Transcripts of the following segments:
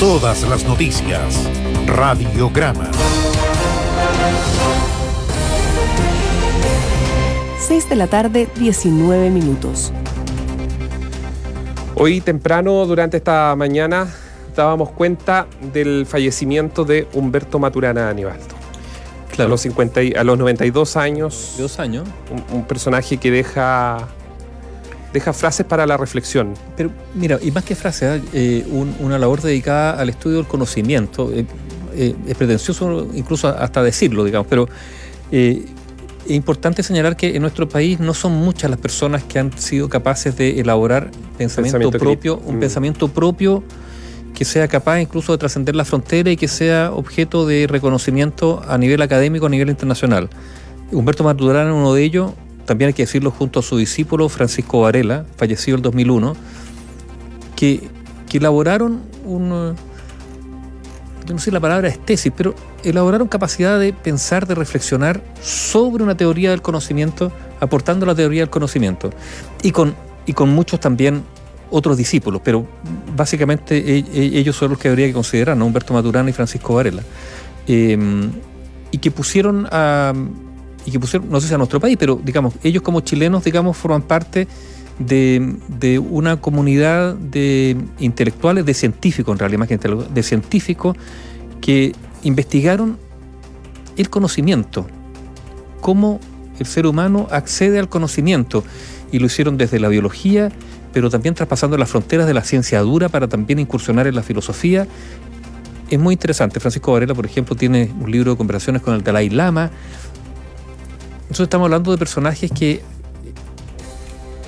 Todas las noticias. Radiograma. 6 de la tarde, 19 minutos. Hoy temprano, durante esta mañana, dábamos cuenta del fallecimiento de Humberto Maturana Anibaldo. A, los 50 a los 92 años. Dos años. Un, un personaje que deja deja frases para la reflexión. Pero mira, y más que frases, eh, una labor dedicada al estudio del conocimiento. Eh, eh, es pretencioso incluso hasta decirlo, digamos, pero es importante señalar que en nuestro país no son muchas las personas que han sido capaces de elaborar pensamiento, propio, un mm. pensamiento propio que sea capaz incluso de trascender la frontera y que sea objeto de reconocimiento a nivel académico, a nivel internacional. Humberto Maturana, uno de ellos, también hay que decirlo junto a su discípulo Francisco Varela, fallecido en el 2001, que, que elaboraron un, yo no sé la palabra es tesis, pero elaboraron capacidad de pensar, de reflexionar sobre una teoría del conocimiento, aportando la teoría del conocimiento. Y con, y con muchos también otros discípulos, pero básicamente e, e, ellos son los que habría que considerar, ¿no? Humberto Maturana y Francisco Varela. Em, y que pusieron a, y que pusieron, no sé si a nuestro país, pero digamos, ellos como chilenos, digamos, forman parte de, una comunidad de intelectuales, de científicos en realidad, más que de científicos que investigaron el conocimiento, cómo el ser humano accede al conocimiento, y lo hicieron desde la biología, pero también traspasando las fronteras de la ciencia dura para también incursionar en la filosofía. Es muy interesante. Francisco Varela, por ejemplo, tiene un libro de conversaciones con el Dalai Lama, nosotros estamos hablando de personajes que,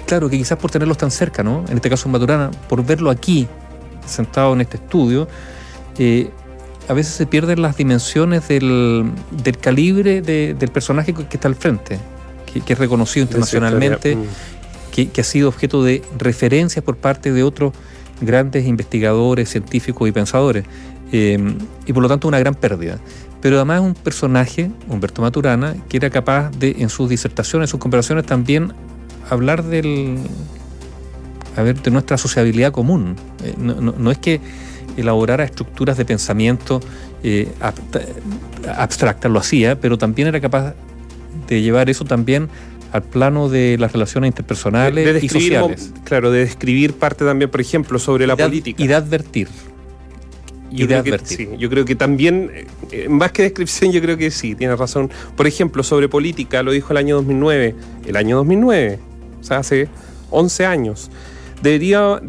claro, que quizás por tenerlos tan cerca, ¿no? En este caso en Maturana, por verlo aquí, sentado en este estudio, eh, a veces se pierden las dimensiones del, calibre del personaje que está al frente, que, es reconocido internacionalmente, mm. que, ha sido objeto de referencias por parte de otros grandes investigadores, científicos y pensadores, eh, y por lo tanto una gran pérdida pero además es un personaje, Humberto Maturana, que era capaz de, en sus disertaciones, en sus comparaciones, también hablar del, a ver, de nuestra sociabilidad común. Eh, no, es que elaborara estructuras de pensamiento eh, abstractas, lo hacía, pero también era capaz de llevar eso también al plano de las relaciones interpersonales y sociales. Claro, de describir parte también, por ejemplo, sobre la política. Y de advertir. Yo creo que, sí, yo creo que también, eh, más que descripción, yo creo que sí, tiene razón. Por ejemplo, sobre política, lo dijo el año 2009. El año 2009, o sea, hace 11 años. Debería,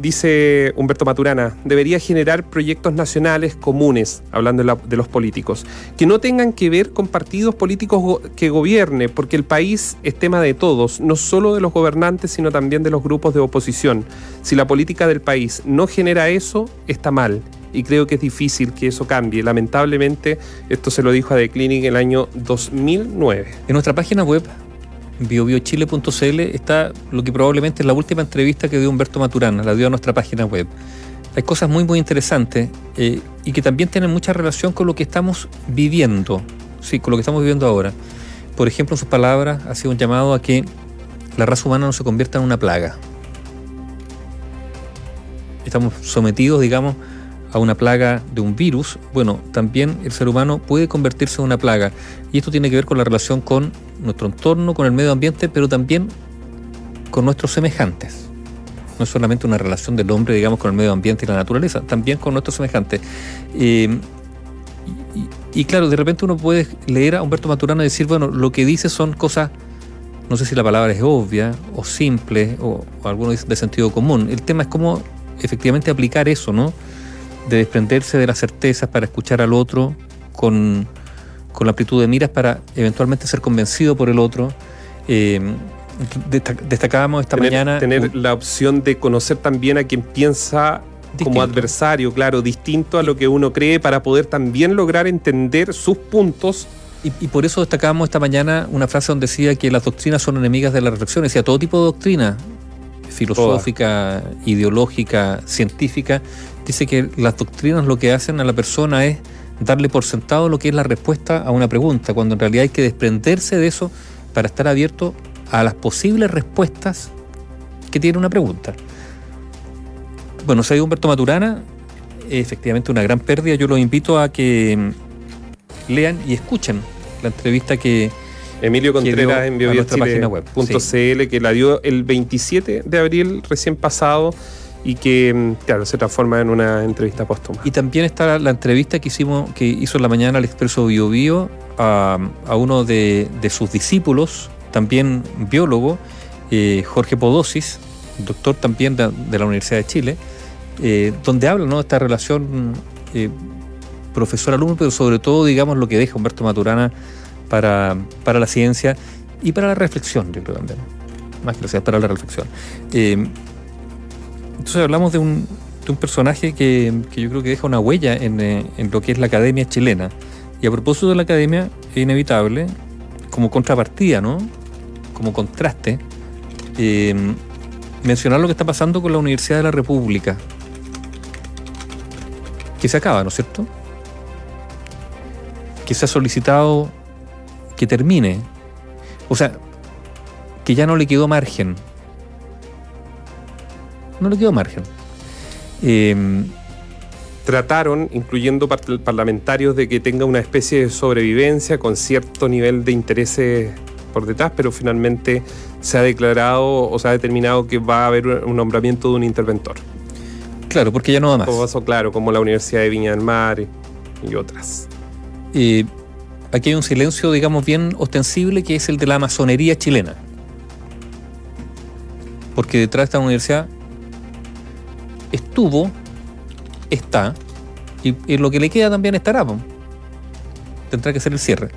dice Humberto Maturana, debería generar proyectos nacionales comunes, hablando de, los políticos, que no tengan que ver con partidos políticos que gobierne, porque el país es tema de todos, no solo de los gobernantes, sino también de los grupos de oposición. Si la política del país no genera eso, está mal y creo que es difícil que eso cambie. Lamentablemente, esto se lo dijo a The Clinic el año 2009. En nuestra página web, biobiochile.cl, está lo que probablemente es la última entrevista que dio Humberto Maturana, la dio a nuestra página web. Hay cosas muy, muy interesantes eh, y que también tienen mucha relación con lo que estamos viviendo, sí, con lo que estamos viviendo ahora. Por ejemplo, en sus palabras, ha sido un llamado a que la raza humana no se convierta en una plaga. Estamos sometidos, digamos, a una plaga de un virus, bueno, también el ser humano puede convertirse en una plaga. Y esto tiene que ver con la relación con nuestro entorno, con el medio ambiente, pero también con nuestros semejantes. No es solamente una relación del hombre, digamos, con el medio ambiente y la naturaleza, también con nuestros semejantes. Eh, y, claro, de repente uno puede leer a Humberto Maturana y decir, bueno, lo que dice son cosas, no sé si la palabra es obvia o simple o, o algunos de sentido común. El tema es cómo efectivamente aplicar eso, ¿no? De desprenderse de las certezas para escuchar al otro con, la amplitud de miras para eventualmente ser convencido por el otro. Eh, destacábamos esta mañana. Tener la opción de conocer también a quien piensa como adversario, claro, distinto a lo que uno cree para poder también lograr entender sus puntos. Y, por eso destacábamos esta mañana una frase donde decía que las doctrinas son enemigas de la reflexión. Decía, todo tipo de doctrina, filosófica, ideológica, científica, dice que las doctrinas lo que hacen a la persona es darle por sentado lo que es la respuesta a una pregunta, cuando en realidad hay que desprenderse de eso para estar abierto a las posibles respuestas que tiene una pregunta. Bueno, se Humberto Maturana, efectivamente una gran pérdida. Yo los invito a que lean y escuchen la entrevista que Emilio Contreras en nuestra página web .cl, que la dio el 27 de abril recién pasado y que, mm, claro, se transforma en una entrevista póstuma. Y también está la entrevista que hicimos, que hizo en la mañana el Expreso Bio Bio a, uno de, sus discípulos, también biólogo, eh, Jorge Podosis, doctor también de, la Universidad de Chile, eh, donde habla de esta relación eh, profesor-alumno, pero sobre todo, digamos, lo que deja Humberto Maturana para, la ciencia y para la reflexión, yo creo también. Más que para la reflexión. Entonces hablamos de un, de un personaje que, yo creo que deja una huella en, lo que es la academia chilena. Y a propósito de la academia, es inevitable, como contrapartida, ¿no? Como contraste, eh, mencionar lo que está pasando con la Universidad de la República. Que se acaba, ¿no es cierto? Que se ha solicitado que termine. O sea, que ya no le quedó margen no le quedó margen. Em, Trataron, incluyendo parlamentarios, de que tenga una especie de sobrevivencia con cierto nivel de intereses por detrás, pero finalmente se ha declarado o se ha determinado que va a haber un nombramiento de un interventor. Claro, porque ya no va más. Como eso, claro, como la Universidad de Viña del Mar y, otras. aquí hay un silencio, digamos, bien ostensible, que es el de la masonería chilena. Porque detrás de esta universidad está, y, lo que le queda también estará. Tendrá que ser el cierre.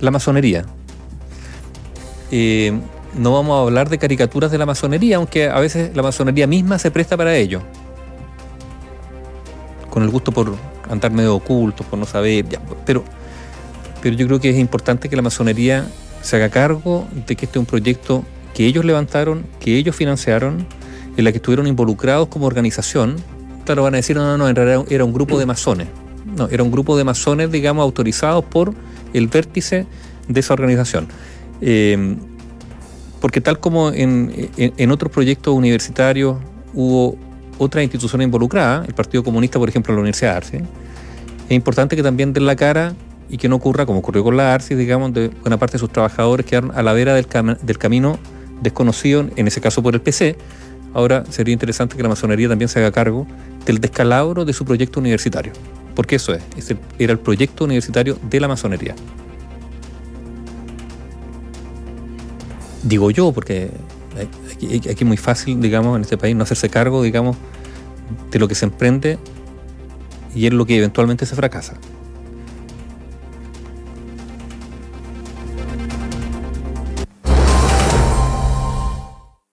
La masonería. Eh, no vamos a hablar de caricaturas de la masonería, aunque a veces la masonería misma se presta para ello. Con el gusto por andar medio oculto, por no saber, pero, pero yo creo que es importante que la masonería se haga cargo de que este es un proyecto que ellos levantaron, que ellos financiaron en la que estuvieron involucrados como organización, claro, van a decir, no, no, no, en realidad era un grupo de masones. No, era un grupo de masones, digamos, autorizados por el vértice de esa organización. Eh, porque tal como en, en, otros proyectos universitarios hubo otra institución involucrada, el Partido Comunista, por ejemplo, la Universidad de Arce, es importante que también den la cara y que no ocurra, como ocurrió con la Arce, digamos, de buena parte de sus trabajadores quedaron a la vera del, del camino desconocido, en ese caso por el PC, Ahora sería interesante que la masonería también se haga cargo del descalabro de su proyecto universitario, porque eso es, era el proyecto universitario de la masonería. Digo yo, porque aquí, es muy fácil, digamos, en este país no hacerse cargo, digamos, de lo que se emprende y es lo que eventualmente se fracasa.